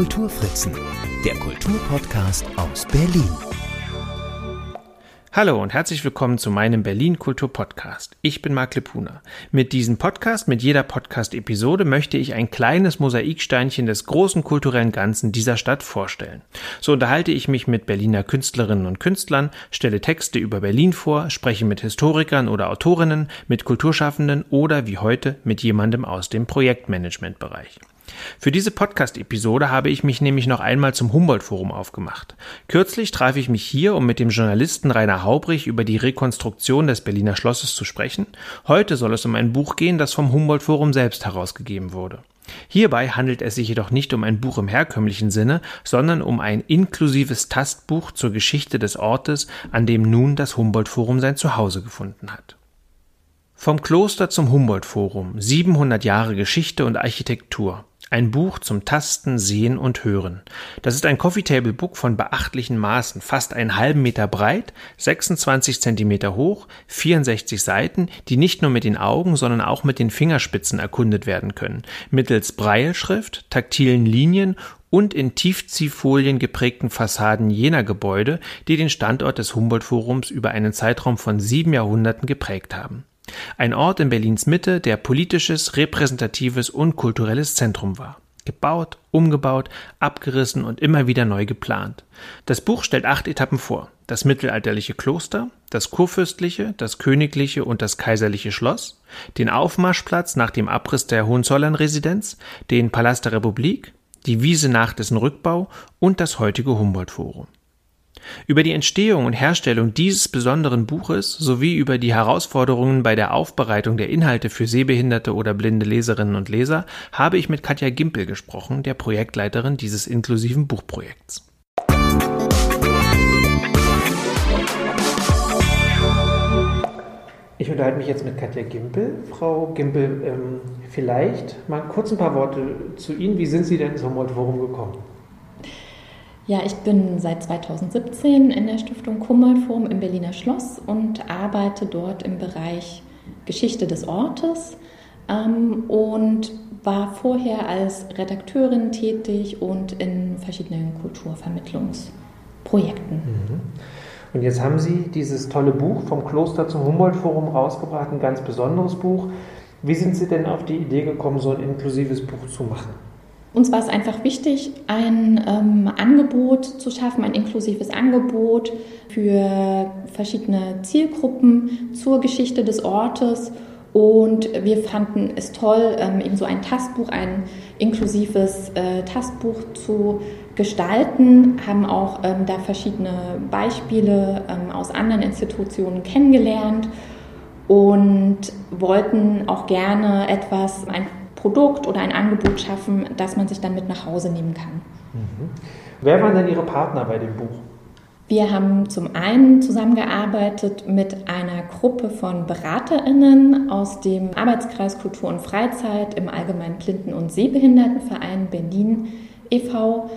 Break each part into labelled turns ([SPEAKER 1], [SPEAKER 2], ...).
[SPEAKER 1] Kulturfritzen, der Kulturpodcast aus Berlin.
[SPEAKER 2] Hallo und herzlich willkommen zu meinem Berlin Kultur Podcast. Ich bin Marc Lepuna. Mit diesem Podcast, mit jeder Podcast-Episode möchte ich ein kleines Mosaiksteinchen des großen kulturellen Ganzen dieser Stadt vorstellen. So unterhalte ich mich mit Berliner Künstlerinnen und Künstlern, stelle Texte über Berlin vor, spreche mit Historikern oder Autorinnen, mit Kulturschaffenden oder wie heute mit jemandem aus dem Projektmanagementbereich. Für diese Podcast-Episode habe ich mich nämlich noch einmal zum Humboldt-Forum aufgemacht. Kürzlich traf ich mich hier, um mit dem Journalisten Rainer Haubrich über die Rekonstruktion des Berliner Schlosses zu sprechen. Heute soll es um ein Buch gehen, das vom Humboldt-Forum selbst herausgegeben wurde. Hierbei handelt es sich jedoch nicht um ein Buch im herkömmlichen Sinne, sondern um ein inklusives Tastbuch zur Geschichte des Ortes, an dem nun das Humboldt-Forum sein Zuhause gefunden hat. Vom Kloster zum Humboldt-Forum, 700 Jahre Geschichte und Architektur. Ein Buch zum Tasten, Sehen und Hören. Das ist ein Coffee Table Book von beachtlichen Maßen, fast einen halben Meter breit, 26 Zentimeter hoch, 64 Seiten, die nicht nur mit den Augen, sondern auch mit den Fingerspitzen erkundet werden können, mittels Breilschrift, taktilen Linien und in Tiefziehfolien geprägten Fassaden jener Gebäude, die den Standort des Humboldt-Forums über einen Zeitraum von sieben Jahrhunderten geprägt haben. Ein Ort in Berlins Mitte, der politisches, repräsentatives und kulturelles Zentrum war. Gebaut, umgebaut, abgerissen und immer wieder neu geplant. Das Buch stellt acht Etappen vor. Das mittelalterliche Kloster, das kurfürstliche, das königliche und das kaiserliche Schloss, den Aufmarschplatz nach dem Abriss der Hohenzollern-Residenz, den Palast der Republik, die Wiese nach dessen Rückbau und das heutige Humboldt-Forum. Über die Entstehung und Herstellung dieses besonderen Buches sowie über die Herausforderungen bei der Aufbereitung der Inhalte für sehbehinderte oder blinde Leserinnen und Leser habe ich mit Katja Gimpel gesprochen, der Projektleiterin dieses inklusiven Buchprojekts. Ich unterhalte mich jetzt mit Katja Gimpel. Frau Gimpel, ähm, vielleicht mal kurz ein paar Worte zu Ihnen. Wie sind Sie denn zum Forum gekommen?
[SPEAKER 3] Ja, ich bin seit 2017 in der Stiftung Kummerforum im Berliner Schloss und arbeite dort im Bereich Geschichte des Ortes ähm, und war vorher als Redakteurin tätig und in verschiedenen Kulturvermittlungsprojekten.
[SPEAKER 2] Mhm. Und jetzt haben Sie dieses tolle Buch vom Kloster zum Humboldt-Forum rausgebracht, ein ganz besonderes Buch. Wie sind Sie denn auf die Idee gekommen, so ein inklusives Buch zu machen?
[SPEAKER 3] Uns war es einfach wichtig, ein ähm, Angebot zu schaffen, ein inklusives Angebot für verschiedene Zielgruppen zur Geschichte des Ortes. Und wir fanden es toll, ähm, eben so ein Tastbuch, ein inklusives äh, Tastbuch zu gestalten, haben auch ähm, da verschiedene Beispiele ähm, aus anderen Institutionen kennengelernt und wollten auch gerne etwas, ein Produkt oder ein Angebot schaffen, das man sich dann mit nach Hause nehmen kann.
[SPEAKER 2] Mhm. Wer waren denn Ihre Partner bei dem Buch?
[SPEAKER 3] Wir haben zum einen zusammengearbeitet mit einer Gruppe von BeraterInnen aus dem Arbeitskreis Kultur und Freizeit im Allgemeinen Blinden- und Sehbehindertenverein Berlin e.V.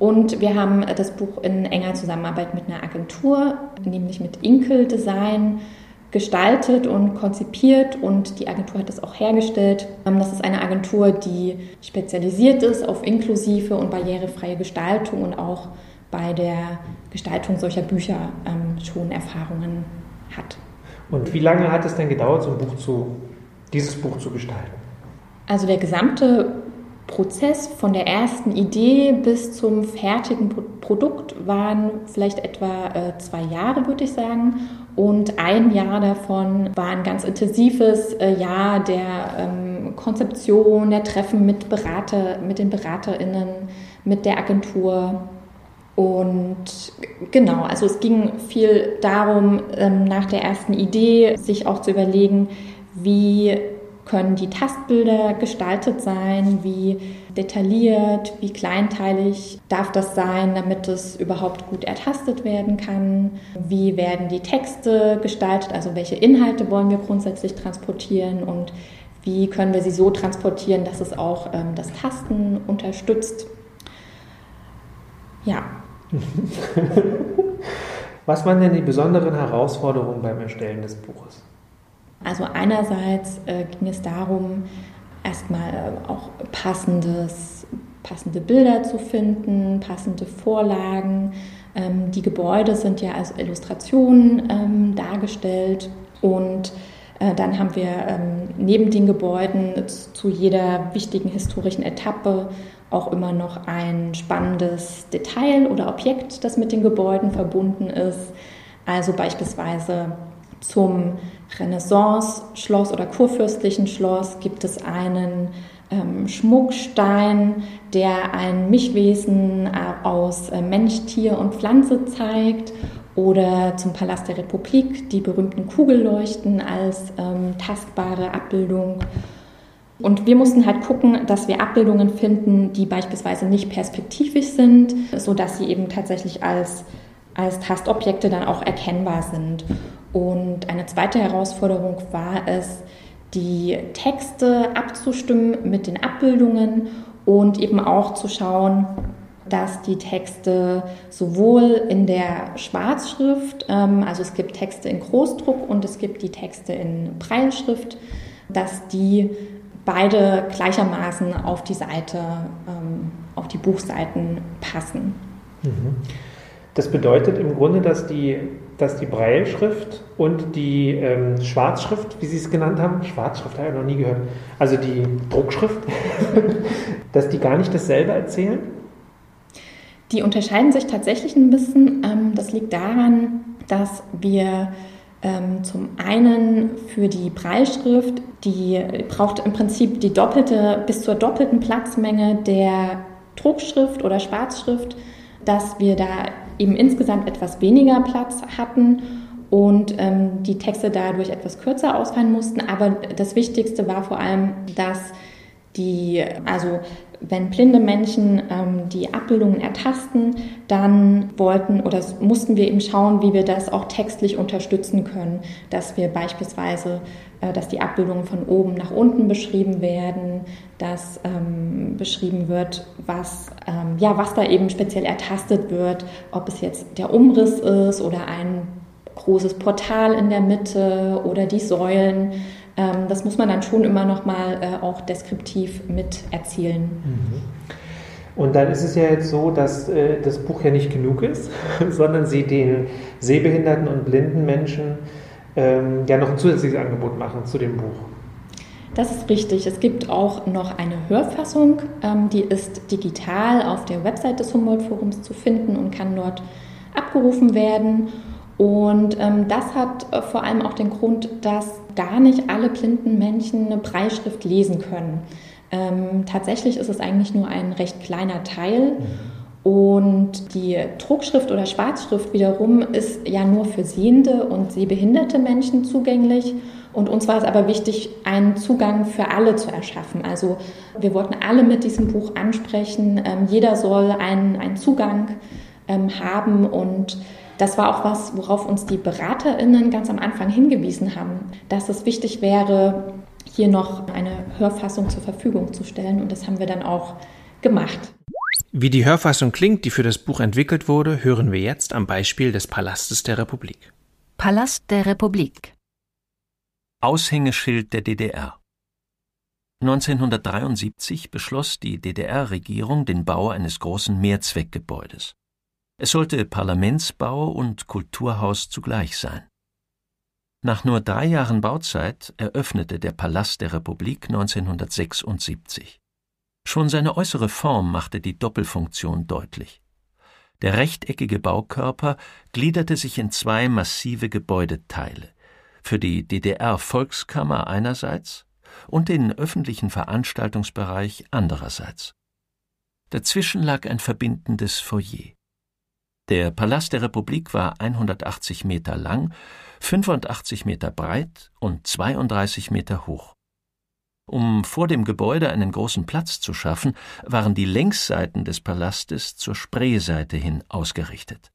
[SPEAKER 3] Und wir haben das Buch in enger Zusammenarbeit mit einer Agentur, nämlich mit Inkel Design, gestaltet und konzipiert und die Agentur hat das auch hergestellt. Ähm, das ist eine Agentur, die spezialisiert ist auf inklusive und barrierefreie Gestaltung und auch bei der Gestaltung solcher Bücher ähm, schon Erfahrungen hat.
[SPEAKER 2] Und wie lange hat es denn gedauert, so ein Buch zu, dieses Buch zu gestalten?
[SPEAKER 3] Also der gesamte Prozess von der ersten Idee bis zum fertigen Produkt waren vielleicht etwa äh, zwei Jahre, würde ich sagen. Und ein Jahr davon war ein ganz intensives äh, Jahr der ähm, Konzeption, der Treffen mit Berater, mit den BeraterInnen, mit der Agentur. Und genau, also es ging viel darum, ähm, nach der ersten Idee sich auch zu überlegen, wie können die Tastbilder gestaltet sein, wie detailliert, wie kleinteilig darf das sein, damit es überhaupt gut ertastet werden kann, wie werden die Texte gestaltet, also welche Inhalte wollen wir grundsätzlich transportieren und wie können wir sie so transportieren, dass es auch ähm, das Tasten unterstützt. Ja.
[SPEAKER 2] Was waren denn die besonderen Herausforderungen beim Erstellen des Buches?
[SPEAKER 3] Also einerseits äh, ging es darum, erstmal auch passendes, passende Bilder zu finden, passende Vorlagen. Ähm, die Gebäude sind ja als Illustrationen ähm, dargestellt und äh, dann haben wir ähm, neben den Gebäuden zu jeder wichtigen historischen Etappe auch immer noch ein spannendes Detail oder Objekt, das mit den Gebäuden verbunden ist. Also beispielsweise zum Renaissance-Schloss oder kurfürstlichen Schloss gibt es einen ähm, Schmuckstein, der ein Mischwesen äh, aus äh, Mensch, Tier und Pflanze zeigt. Oder zum Palast der Republik die berühmten Kugelleuchten als ähm, tastbare Abbildung. Und wir mussten halt gucken, dass wir Abbildungen finden, die beispielsweise nicht perspektivisch sind, sodass sie eben tatsächlich als, als Tastobjekte dann auch erkennbar sind. Und eine zweite Herausforderung war es, die Texte abzustimmen mit den Abbildungen und eben auch zu schauen, dass die Texte sowohl in der Schwarzschrift, ähm, also es gibt Texte in Großdruck und es gibt die Texte in Breilschrift, dass die beide gleichermaßen auf die Seite, ähm, auf die Buchseiten passen.
[SPEAKER 2] Mhm. Das bedeutet im Grunde, dass die, dass die Breilschrift und die ähm, Schwarzschrift, wie Sie es genannt haben, Schwarzschrift habe ich noch nie gehört, also die Druckschrift, dass die gar nicht dasselbe erzählen?
[SPEAKER 3] Die unterscheiden sich tatsächlich ein bisschen. Ähm, das liegt daran, dass wir ähm, zum einen für die Breilschrift, die braucht im Prinzip die doppelte, bis zur doppelten Platzmenge der Druckschrift oder Schwarzschrift, dass wir da eben insgesamt etwas weniger Platz hatten und ähm, die Texte dadurch etwas kürzer ausfallen mussten. Aber das Wichtigste war vor allem, dass die, also wenn blinde Menschen ähm, die Abbildungen ertasten, dann wollten oder mussten wir eben schauen, wie wir das auch textlich unterstützen können, dass wir beispielsweise, äh, dass die Abbildungen von oben nach unten beschrieben werden, dass ähm, beschrieben wird, was, ähm, ja, was da eben speziell ertastet wird, ob es jetzt der Umriss ist oder ein großes Portal in der Mitte oder die Säulen. Ähm, das muss man dann schon immer noch mal äh, auch deskriptiv mit erzielen. Mhm.
[SPEAKER 2] Und dann ist es ja jetzt so, dass äh, das Buch ja nicht genug ist, sondern Sie den sehbehinderten und blinden Menschen ähm, ja noch ein zusätzliches Angebot machen zu dem Buch.
[SPEAKER 3] Das ist richtig. Es gibt auch noch eine Hörfassung, ähm, die ist digital auf der Website des Humboldt-Forums zu finden und kann dort abgerufen werden. Und ähm, das hat äh, vor allem auch den Grund, dass gar nicht alle blinden Menschen eine Breitschrift lesen können. Ähm, tatsächlich ist es eigentlich nur ein recht kleiner Teil. Und die Druckschrift oder Schwarzschrift wiederum ist ja nur für sehende und sehbehinderte Menschen zugänglich. Und uns war es aber wichtig, einen Zugang für alle zu erschaffen. Also wir wollten alle mit diesem Buch ansprechen. Ähm, jeder soll einen, einen Zugang ähm, haben und das war auch was, worauf uns die BeraterInnen ganz am Anfang hingewiesen haben, dass es wichtig wäre, hier noch eine Hörfassung zur Verfügung zu stellen. Und das haben wir dann auch gemacht.
[SPEAKER 2] Wie die Hörfassung klingt, die für das Buch entwickelt wurde, hören wir jetzt am Beispiel des Palastes der Republik.
[SPEAKER 1] Palast der Republik. Aushängeschild der DDR. 1973 beschloss die DDR-Regierung den Bau eines großen Mehrzweckgebäudes. Es sollte Parlamentsbau und Kulturhaus zugleich sein. Nach nur drei Jahren Bauzeit eröffnete der Palast der Republik 1976. Schon seine äußere Form machte die Doppelfunktion deutlich. Der rechteckige Baukörper gliederte sich in zwei massive Gebäudeteile, für die DDR-Volkskammer einerseits und den öffentlichen Veranstaltungsbereich andererseits. Dazwischen lag ein verbindendes Foyer. Der Palast der Republik war 180 Meter lang, 85 Meter breit und 32 Meter hoch. Um vor dem Gebäude einen großen Platz zu schaffen, waren die Längsseiten des Palastes zur Spreeseite hin ausgerichtet.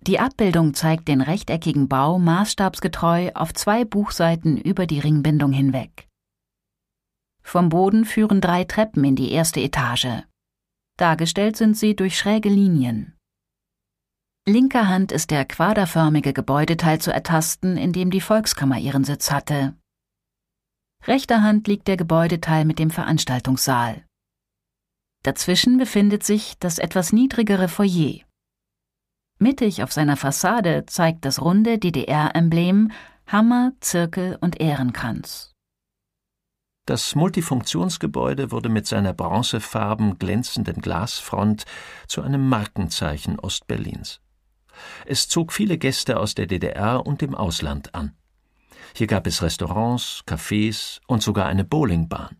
[SPEAKER 4] Die Abbildung zeigt den rechteckigen Bau maßstabsgetreu auf zwei Buchseiten über die Ringbindung hinweg. Vom Boden führen drei Treppen in die erste Etage. Dargestellt sind sie durch schräge Linien. Linker Hand ist der quaderförmige Gebäudeteil zu ertasten, in dem die Volkskammer ihren Sitz hatte. Rechter Hand liegt der Gebäudeteil mit dem Veranstaltungssaal. Dazwischen befindet sich das etwas niedrigere Foyer. Mittig auf seiner Fassade zeigt das runde DDR-Emblem Hammer, Zirkel und Ehrenkranz.
[SPEAKER 1] Das Multifunktionsgebäude wurde mit seiner bronzefarben glänzenden Glasfront zu einem Markenzeichen Ostberlins. Es zog viele Gäste aus der DDR und dem Ausland an. Hier gab es Restaurants, Cafés und sogar eine Bowlingbahn.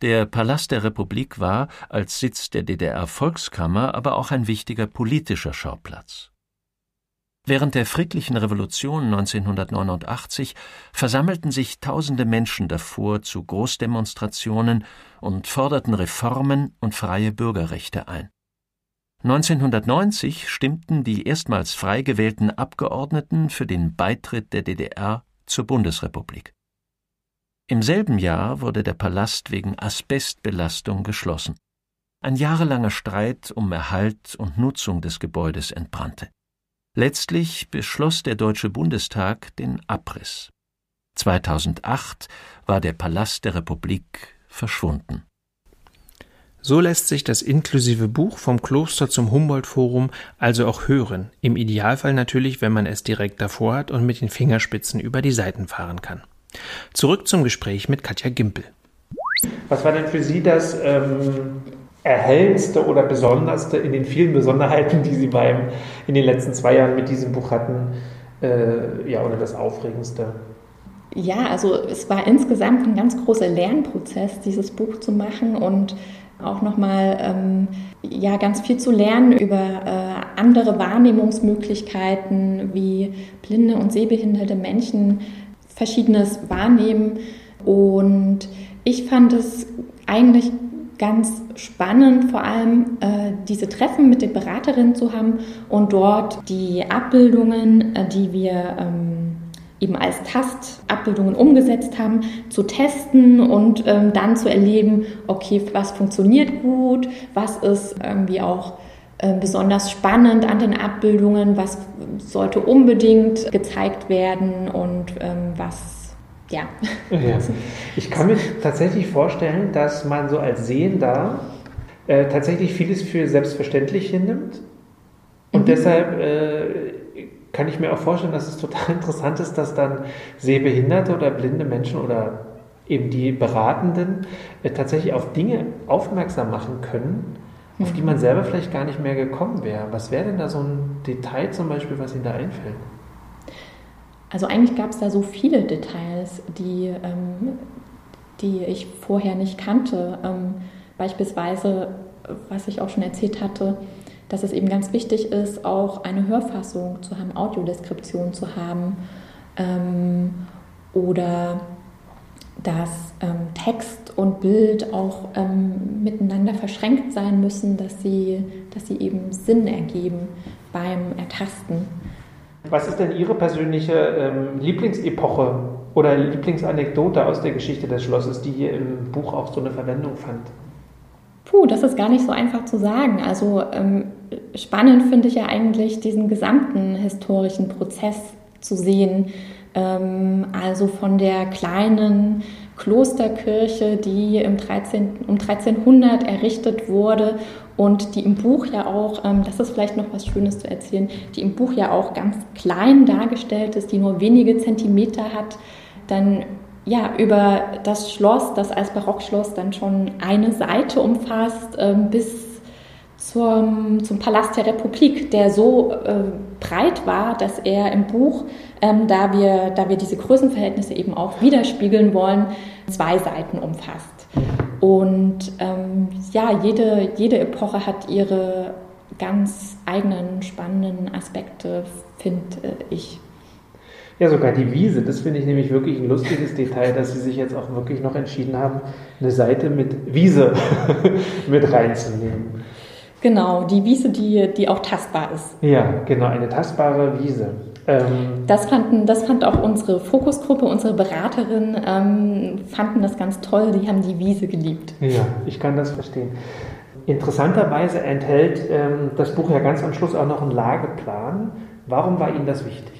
[SPEAKER 1] Der Palast der Republik war als Sitz der DDR-Volkskammer aber auch ein wichtiger politischer Schauplatz. Während der friedlichen Revolution 1989 versammelten sich tausende Menschen davor zu Großdemonstrationen und forderten Reformen und freie Bürgerrechte ein. 1990 stimmten die erstmals frei gewählten Abgeordneten für den Beitritt der DDR zur Bundesrepublik. Im selben Jahr wurde der Palast wegen Asbestbelastung geschlossen. Ein jahrelanger Streit um Erhalt und Nutzung des Gebäudes entbrannte. Letztlich beschloss der Deutsche Bundestag den Abriss. 2008 war der Palast der Republik verschwunden.
[SPEAKER 2] So lässt sich das inklusive Buch vom Kloster zum Humboldt-Forum also auch hören, im Idealfall natürlich, wenn man es direkt davor hat und mit den Fingerspitzen über die Seiten fahren kann. Zurück zum Gespräch mit Katja Gimpel.
[SPEAKER 5] Was war denn für Sie das ähm, erhellendste oder besonderste in den vielen Besonderheiten, die Sie beim, in den letzten zwei Jahren mit diesem Buch hatten, äh, ja, oder das Aufregendste?
[SPEAKER 3] Ja, also es war insgesamt ein ganz großer Lernprozess, dieses Buch zu machen und auch nochmal ähm, ja, ganz viel zu lernen über äh, andere Wahrnehmungsmöglichkeiten, wie blinde und sehbehinderte Menschen verschiedenes wahrnehmen. Und ich fand es eigentlich ganz spannend, vor allem äh, diese Treffen mit den Beraterinnen zu haben und dort die Abbildungen, äh, die wir ähm, eben als Tastabbildungen umgesetzt haben, zu testen und ähm, dann zu erleben, okay, was funktioniert gut, was ist irgendwie auch äh, besonders spannend an den Abbildungen, was sollte unbedingt gezeigt werden und ähm, was ja. ja.
[SPEAKER 5] Ich kann mir tatsächlich vorstellen, dass man so als Sehender äh, tatsächlich vieles für selbstverständlich hinnimmt. Und mhm. deshalb äh, kann ich mir auch vorstellen, dass es total interessant ist, dass dann sehbehinderte oder blinde Menschen oder eben die Beratenden äh, tatsächlich auf Dinge aufmerksam machen können, auf die man mhm. selber vielleicht gar nicht mehr gekommen wäre. Was wäre denn da so ein Detail zum Beispiel, was Ihnen da einfällt?
[SPEAKER 3] Also eigentlich gab es da so viele Details, die, ähm, die ich vorher nicht kannte. Ähm, beispielsweise, was ich auch schon erzählt hatte, dass es eben ganz wichtig ist, auch eine Hörfassung zu haben, Audiodeskription zu haben ähm, oder dass ähm, Text und Bild auch ähm, miteinander verschränkt sein müssen, dass sie, dass sie eben Sinn ergeben beim Ertasten.
[SPEAKER 5] Was ist denn Ihre persönliche ähm, Lieblingsepoche oder Lieblingsanekdote aus der Geschichte des Schlosses, die hier im Buch auch so eine Verwendung fand?
[SPEAKER 3] Puh, das ist gar nicht so einfach zu sagen. Also ähm, spannend finde ich ja eigentlich diesen gesamten historischen Prozess zu sehen. Ähm, also von der kleinen Klosterkirche, die im 13, um 1300 errichtet wurde und die im Buch ja auch, ähm, das ist vielleicht noch was Schönes zu erzählen, die im Buch ja auch ganz klein dargestellt ist, die nur wenige Zentimeter hat, dann ja über das Schloss, das als Barockschloss dann schon eine Seite umfasst, ähm, bis zum, zum Palast der Republik, der so äh, breit war, dass er im Buch, ähm, da, wir, da wir diese Größenverhältnisse eben auch widerspiegeln wollen, zwei Seiten umfasst. Und ähm, ja, jede, jede Epoche hat ihre ganz eigenen spannenden Aspekte, finde ich.
[SPEAKER 5] Ja, sogar die Wiese, das finde ich nämlich wirklich ein lustiges Detail, dass Sie sich jetzt auch wirklich noch entschieden haben, eine Seite mit Wiese mit reinzunehmen.
[SPEAKER 3] Genau, die Wiese, die, die auch tastbar ist.
[SPEAKER 5] Ja, genau, eine tastbare Wiese.
[SPEAKER 3] Ähm, das, fanden, das fand auch unsere Fokusgruppe, unsere Beraterin, ähm, fanden das ganz toll. Die haben die Wiese geliebt.
[SPEAKER 5] Ja, ich kann das verstehen. Interessanterweise enthält ähm, das Buch ja ganz am Schluss auch noch einen Lageplan. Warum war Ihnen das wichtig?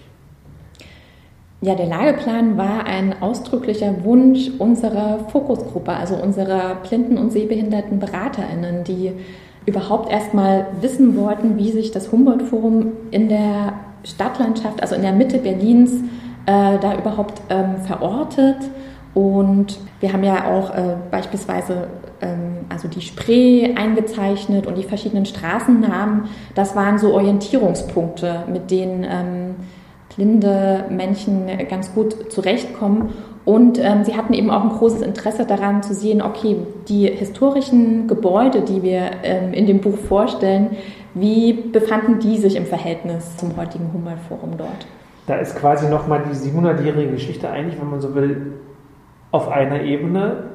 [SPEAKER 3] Ja, der Lageplan war ein ausdrücklicher Wunsch unserer Fokusgruppe, also unserer blinden und sehbehinderten BeraterInnen, die überhaupt erstmal wissen wollten, wie sich das Humboldt-Forum in der Stadtlandschaft, also in der Mitte Berlins, äh, da überhaupt ähm, verortet. Und wir haben ja auch äh, beispielsweise ähm, also die Spree eingezeichnet und die verschiedenen Straßennamen. Das waren so Orientierungspunkte, mit denen ähm, blinde Menschen ganz gut zurechtkommen. Und ähm, sie hatten eben auch ein großes Interesse daran zu sehen, okay, die historischen Gebäude, die wir ähm, in dem Buch vorstellen, wie befanden die sich im Verhältnis zum heutigen Humboldt-Forum dort?
[SPEAKER 5] Da ist quasi nochmal die 700-jährige Geschichte eigentlich, wenn man so will, auf einer Ebene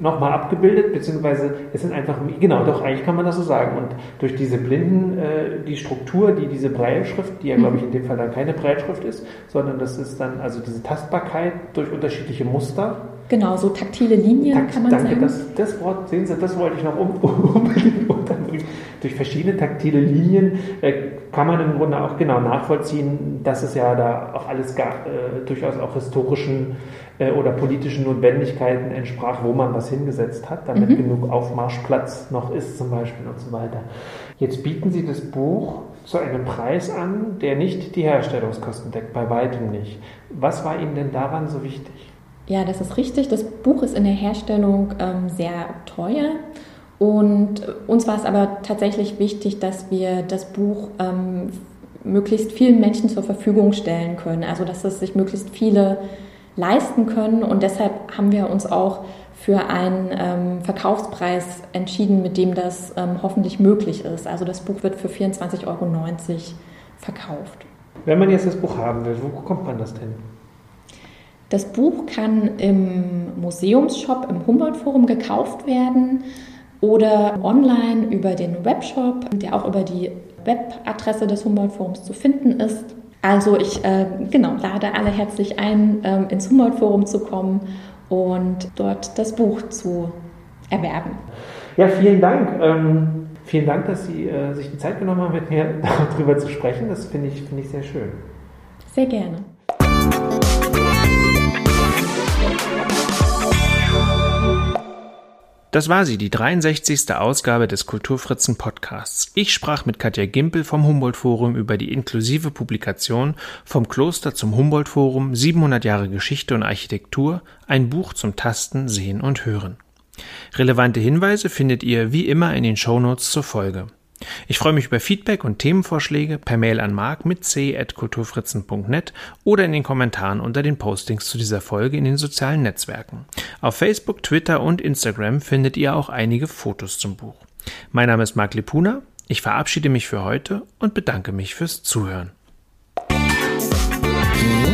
[SPEAKER 5] nochmal abgebildet, beziehungsweise es sind einfach, genau, doch, eigentlich kann man das so sagen. Und durch diese Blinden, äh, die Struktur, die diese Breilschrift, die ja, glaube ich, in dem Fall dann keine Breilschrift ist, sondern das ist dann also diese Tastbarkeit durch unterschiedliche Muster.
[SPEAKER 3] Genau, so taktile Linien Takt, kann man
[SPEAKER 5] danke,
[SPEAKER 3] sagen.
[SPEAKER 5] Das, das Wort, sehen Sie, das wollte ich noch unbedingt unterbringen. Durch verschiedene taktile Linien äh, kann man im Grunde auch genau nachvollziehen, dass es ja da auch alles gar, äh, durchaus auch historischen äh, oder politischen Notwendigkeiten entsprach, wo man was hingesetzt hat, damit mhm. genug Aufmarschplatz noch ist zum Beispiel und so weiter. Jetzt bieten Sie das Buch zu einem Preis an, der nicht die Herstellungskosten deckt, bei weitem nicht. Was war Ihnen denn daran so wichtig?
[SPEAKER 3] Ja, das ist richtig. Das Buch ist in der Herstellung ähm, sehr teuer. Und uns war es aber tatsächlich wichtig, dass wir das Buch ähm, möglichst vielen Menschen zur Verfügung stellen können. Also dass es sich möglichst viele leisten können. Und deshalb haben wir uns auch für einen ähm, Verkaufspreis entschieden, mit dem das ähm, hoffentlich möglich ist. Also das Buch wird für 24,90 Euro verkauft.
[SPEAKER 5] Wenn man jetzt das Buch haben will, wo kommt man das denn?
[SPEAKER 3] Das Buch kann im Museumsshop im Humboldt-Forum gekauft werden oder online über den Webshop, der auch über die Webadresse des Humboldt-Forums zu finden ist. Also ich äh, genau, lade alle herzlich ein, ähm, ins Humboldt-Forum zu kommen und dort das Buch zu erwerben.
[SPEAKER 5] Ja, vielen Dank. Ähm, vielen Dank, dass Sie äh, sich die Zeit genommen haben, mit mir darüber zu sprechen. Das finde ich, find ich sehr schön.
[SPEAKER 3] Sehr gerne.
[SPEAKER 2] Das war sie, die 63. Ausgabe des Kulturfritzen Podcasts. Ich sprach mit Katja Gimpel vom Humboldt Forum über die inklusive Publikation Vom Kloster zum Humboldt Forum 700 Jahre Geschichte und Architektur, ein Buch zum Tasten, Sehen und Hören. Relevante Hinweise findet ihr wie immer in den Shownotes zur Folge. Ich freue mich über Feedback und Themenvorschläge per Mail an mark mit c.kulturfritzen.net oder in den Kommentaren unter den Postings zu dieser Folge in den sozialen Netzwerken. Auf Facebook, Twitter und Instagram findet ihr auch einige Fotos zum Buch. Mein Name ist Marc Lepuna. Ich verabschiede mich für heute und bedanke mich fürs Zuhören.
[SPEAKER 6] Die